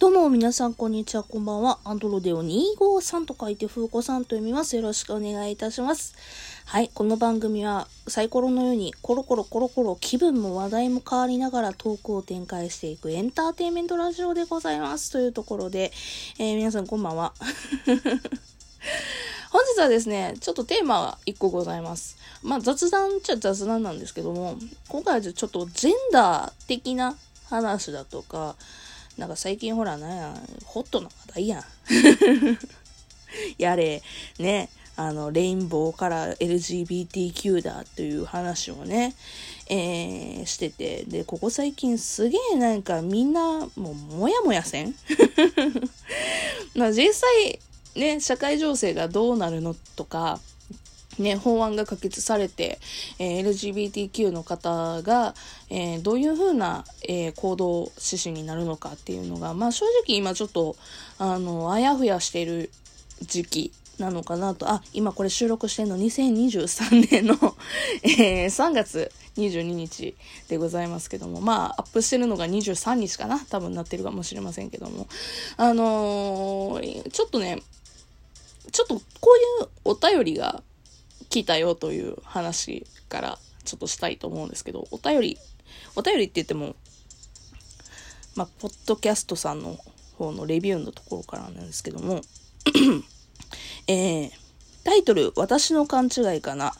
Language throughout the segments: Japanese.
どうも、皆さん、こんにちは、こんばんは。アンドロデオ253と書いて、風子さんと読みます。よろしくお願いいたします。はい、この番組は、サイコロのように、コロコロコロコロ、気分も話題も変わりながらトークを展開していくエンターテインメントラジオでございます。というところで、えー皆さん、こんばんは。本日はですね、ちょっとテーマが1個ございます。まあ雑談っちゃ雑談なんですけども、今回はちょっとジェンダー的な話だとか、なんか最近ほら、なん、ホットな話題やん。やれ、ね、あの、レインボーから LGBTQ だという話をね、えーしてて、で、ここ最近すげえなんかみんな、もう、もやもやせん。まあ実際、ね、社会情勢がどうなるのとか、ね、法案が可決されて、えー LGBTQ の方が、えーどういうふうな、えー行動指針になるのかっていうのが、まあ正直今ちょっと、あの、あやふやしている時期なのかなと、あ、今これ収録してるの2023年の、えー3月22日でございますけども、まあアップしてるのが23日かな多分なってるかもしれませんけども、あのーちょっとね、ちょっとこういうお便りが来たよという話からちょっとしたいと思うんですけど、お便り、お便りって言っても、まあ、ポッドキャストさんの方のレビューのところからなんですけども、えー、タイトル、私の勘違いかな。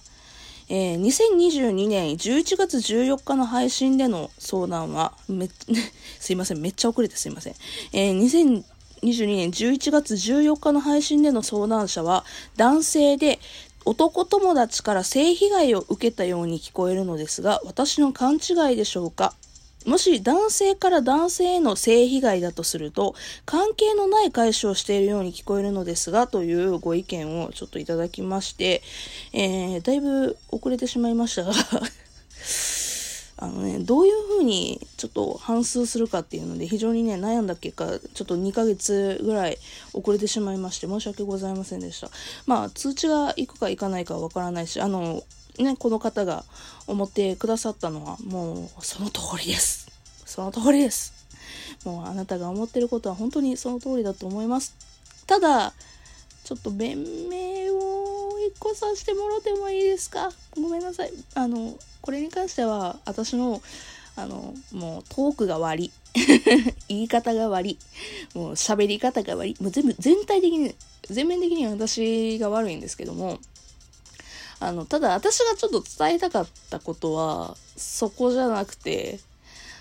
えー、2022年11月14日の配信での相談は、め、すいません、めっちゃ遅れてすいません。えー、2022年11月14日の配信での相談者は、男性で、男友達から性被害を受けたように聞こえるのですが、私の勘違いでしょうか？もし男性から男性への性被害だとすると、関係のない解消をしているように聞こえるのですが、というご意見をちょっといただきまして、えー、だいぶ遅れてしまいましたが、あのね、どういうふうにちょっと反数するかっていうので非常にね、悩んだ結果、ちょっと2ヶ月ぐらい遅れてしまいまして申し訳ございませんでした。まあ、通知が行くか行かないかわからないし、あの、ね、この方が思ってくださったのはもうその通りです。その通りです。もうあなたが思ってることは本当にその通りだと思います。ただ、ちょっと弁明を一個させてもらってもいいですか？ごめんなさい。あの、これに関しては私の、あの、もうトークが悪い。言い方が悪い。もう喋り方が悪い。もう全部全体的に、全面的に私が悪いんですけども、あの、ただ私がちょっと伝えたかったことは、そこじゃなくて、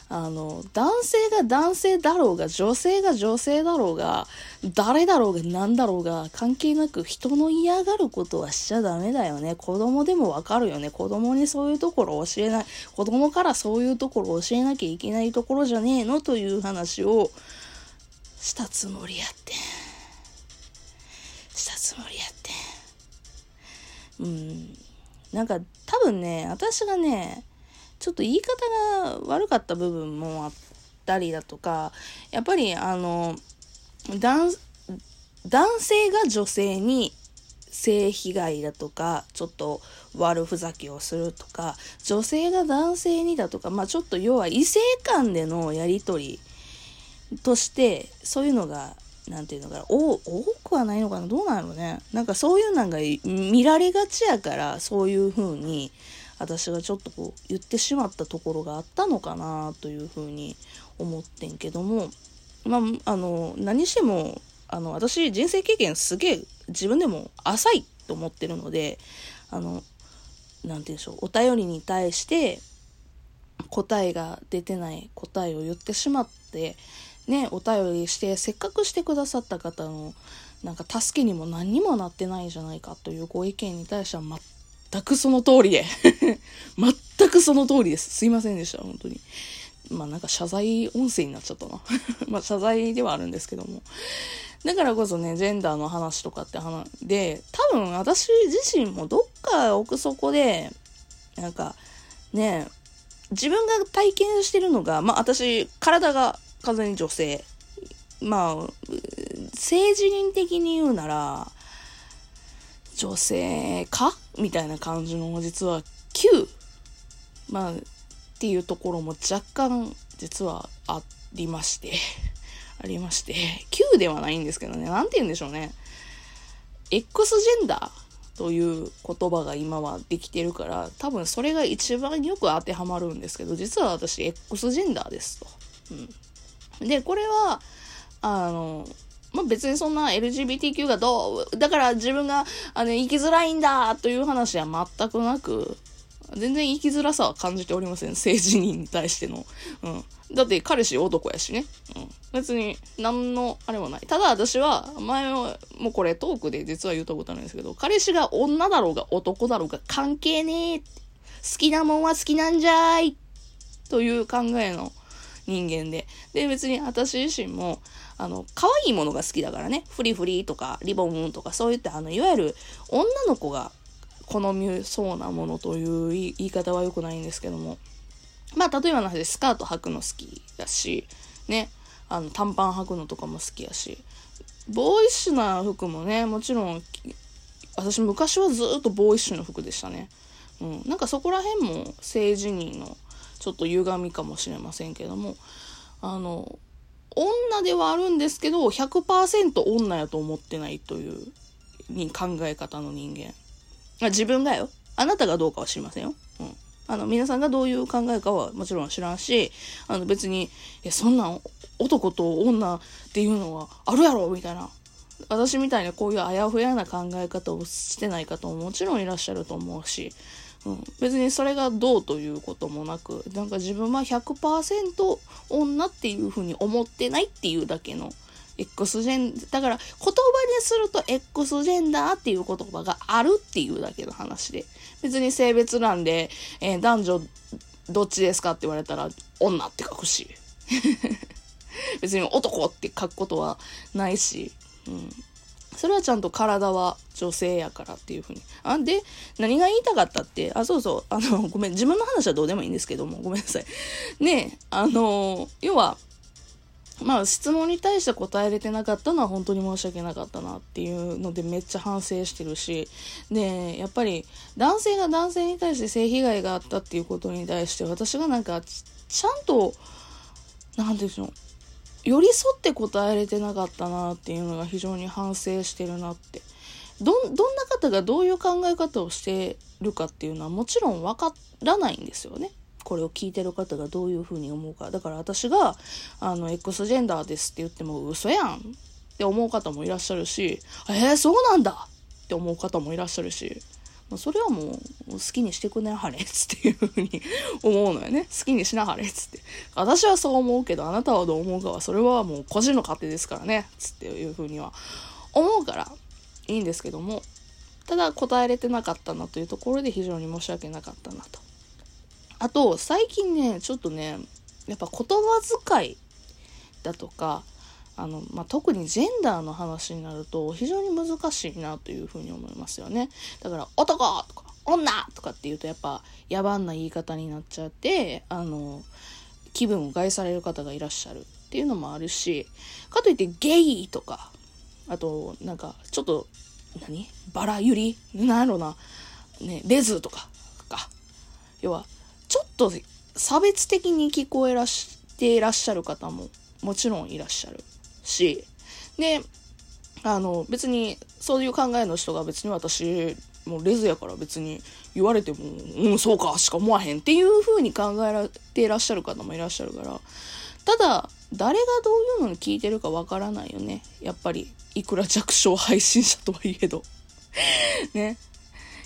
あの、男性が男性だろうが、女性が女性だろうが、誰だろうが何だろうが、関係なく人の嫌がることはしちゃダメだよね。子供でもわかるよね。子供にそういうところを教えない。子供からそういうところを教えなきゃいけないところじゃねえのという話をしたつもりやって。したつもりやって。うん。なんか多分ね、私がね、ちょっと言い方が悪かった部分もあったりだとか、やっぱりあの、男、男性が女性に性被害だとか、ちょっと悪ふざけをするとか、女性が男性にだとか、まあちょっと要は異性間でのやりとりとして、そういうのが、なんていうのかな、多くはないのかな、どうなのね。なんかそういうのが見られがちやから、そういう風に、私がちょっとこう言ってしまったところがあったのかなというふうに思ってんけどもまああの何してもあの私人生経験すげえ自分でも浅いと思ってるのであのなんて言うんでしょうお便りに対して答えが出てない答えを言ってしまってねお便りしてせっかくしてくださった方のなんか助けにも何にもなってないじゃないかというご意見に対しては全くその通りで。全くその通りです。すいませんでした本当に。まあなんか謝罪音声になっちゃったな。まあ謝罪ではあるんですけども。だからこそねジェンダーの話とかって話で多分私自身もどっか奥底でなんかね自分が体験してるのがまあ私体が完全に女性。まあ性自認的に言うなら女性かみたいな感じの実は9まあっていうところも若干実はありまして ありまして、Q ではないんですけどね、なんて言うんでしょうね。X ジェンダーという言葉が今はできてるから、多分それが一番よく当てはまるんですけど、実は私 X ジェンダーですと。うん。で、これは、あの、まあ、別にそんな LGBTQ がどう、だから自分が、あの、生きづらいんだという話は全くなく、全然生きづらさは感じておりません。性自認に対しての。うん。だって彼氏男やしね。うん。別に何のあれもない。ただ私は、前は、もうこれトークで実は言ったことあるんですけど、彼氏が女だろうが男だろうが関係ねえ。好きなもんは好きなんじゃい。という考えの人間で。で、別に私自身も、あの、可愛いものが好きだからね。フリフリとか、リボンとか、そういった、あの、いわゆる女の子が好みそうなものという言い方は良くないんですけども。まあ、例えばの話でスカート履くの好きだし、ね、あの、短パン履くのとかも好きやし、ボーイッシュな服もね、もちろん、私昔はずっとボーイッシュな服でしたね。うん。なんかそこら辺も性自認のちょっと歪みかもしれませんけども、あの、女ではあるんですけど、100%女やと思ってないというに考え方の人間。自分がよ。あなたがどうかは知りませんよ。うん。あの、皆さんがどういう考えかはもちろん知らんし、あの別に、いや、そんなん男と女っていうのはあるやろみたいな。私みたいなこういうあやふやな考え方をしてない方ももちろんいらっしゃると思うし、うん、別にそれがどうということもなく、なんか自分は100%女っていうふうに思ってないっていうだけの X ジェン、だから言葉にすると X ジェンダーっていう言葉があるっていうだけの話で、別に性別欄で、えー、男女どっちですかって言われたら女って書くし、別に男って書くことはないし、うん。それはちゃんと体は女性やからっていうふうに。あ、で、何が言いたかったって、あ、そうそう、あの、ごめん、自分の話はどうでもいいんですけども、ごめんなさい。ねあの、要は、まあ質問に対して答えれてなかったのは本当に申し訳なかったなっていうのでめっちゃ反省してるし、で、やっぱり男性が男性に対して性被害があったっていうことに対して私がなんかちゃんと、なんでしょう、寄り添って答えれてなかったなっていうのが非常に反省してるなって。ど、んな方がどういう考え方をしてるかっていうのはもちろんわからないんですよね。これを聞いてる方がどういうふうに思うか。だから私が、あの、X ジェンダーですって言っても嘘やんって思う方もいらっしゃるし、えー、そうなんだって思う方もいらっしゃるし、それはもう好きにしてくねはれっつっていうふうに思うのよね。好きにしなはれっつって。私はそう思うけど、あなたはどう思うかは、それはもう個人の勝手ですからねっ。つっていうふうには思うからいいんですけども、ただ答えれてなかったなというところで非常に申し訳なかったなと。あと、最近ね、ちょっとね、やっぱ言葉遣いだとか、あの、まあ、特にジェンダーの話になると非常に難しいなというふうに思いますよね。だから、男とか、女とかって言うとやっぱ野蛮な言い方になっちゃって、あの、気分を害される方がいらっしゃるっていうのもあるし、かといってゲイとか、あと、なんか、ちょっと、何？バラユリ？なんやろな。ね、レズとか、か。要は、ちょっと差別的に聞こえらしていらっしゃる方ももちろんいらっしゃるし、で、あの、別にそういう考えの人が別に私、もうレズやから別に言われても、うん、そうか、しか思わへんっていう風に考えられていらっしゃる方もいらっしゃるから、ただ、誰がどういうのに聞いてるかわからないよね。やっぱり、いくら弱小配信者とはいえど。ね。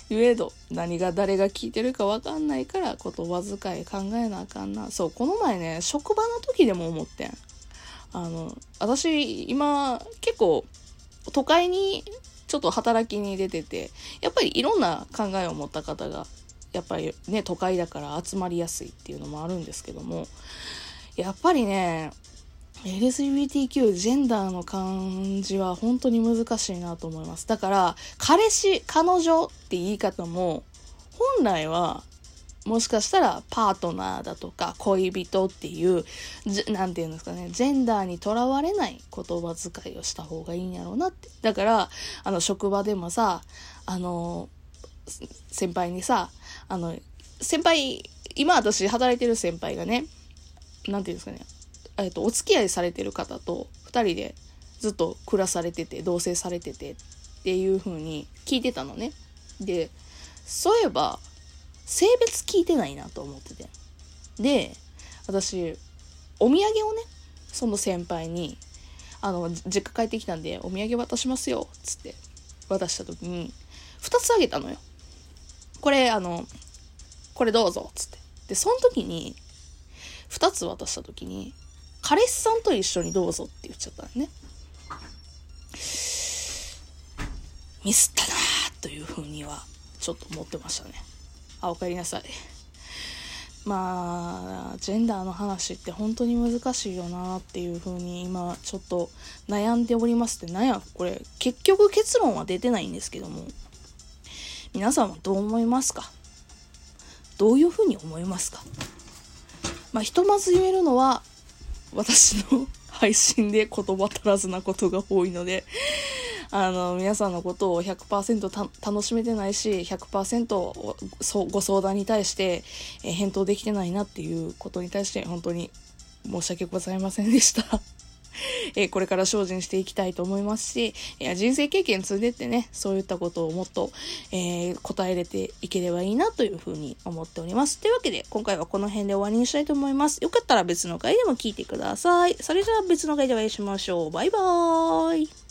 言えど、何が誰が聞いてるかわかんないから言葉遣い考えなあかんな。そう、この前ね、職場の時でも思ってん。あの、私、今、結構、都会にちょっと働きに出てて、やっぱりいろんな考えを持った方が、やっぱりね、都会だから集まりやすいっていうのもあるんですけども、やっぱりね、LGBTQ、ジェンダーの漢字は本当に難しいなと思います。だから、彼氏、彼女って言い方も、本来は、もしかしたらパートナーだとか恋人っていう、なんて言うんですかね、ジェンダーにとらわれない言葉遣いをした方がいいんやろうなって。だから、あの、職場でもさ、あの、先輩にさ、あの、先輩、今私働いてる先輩がね、なんて言うんですかね、えっと、お付き合いされてる方と2人でずっと暮らされてて同棲されててっていう風に聞いてたのねでそういえば性別聞いてないなと思ってて。で私お土産をねその先輩にあの実家帰ってきたんでお土産渡しますよっつって渡した時に2つあげたのよ。これあのこれどうぞっつって。でその時に2つ渡した時に彼氏さんと一緒にどうぞって言っちゃったのね。ミスったなというふうにはちょっと思ってましたね。あおかえりなさい。まあジェンダーの話って本当に難しいよなっていうふうに今ちょっと悩んでおりますって。なんやこれ結局結論は出てないんですけども。皆さんはどう思いますか？どういうふうに思いますか？まあひとまず言えるのは私の配信で言葉足らずなことが多いのであの皆さんのことを100%楽しめてないし100%ご相談に対して、え返答できてないなっていうことに対して本当に申し訳ございませんでした。えこれから精進していきたいと思いますし、え人生経験積んでってね、そういったことをもっと、えー、答えれていければいいなというふうに思っております。というわけで、今回はこの辺で終わりにしたいと思います。よかったら別の回でも聞いてください。それじゃあ別の回でお会いしましょう。バイバーイ。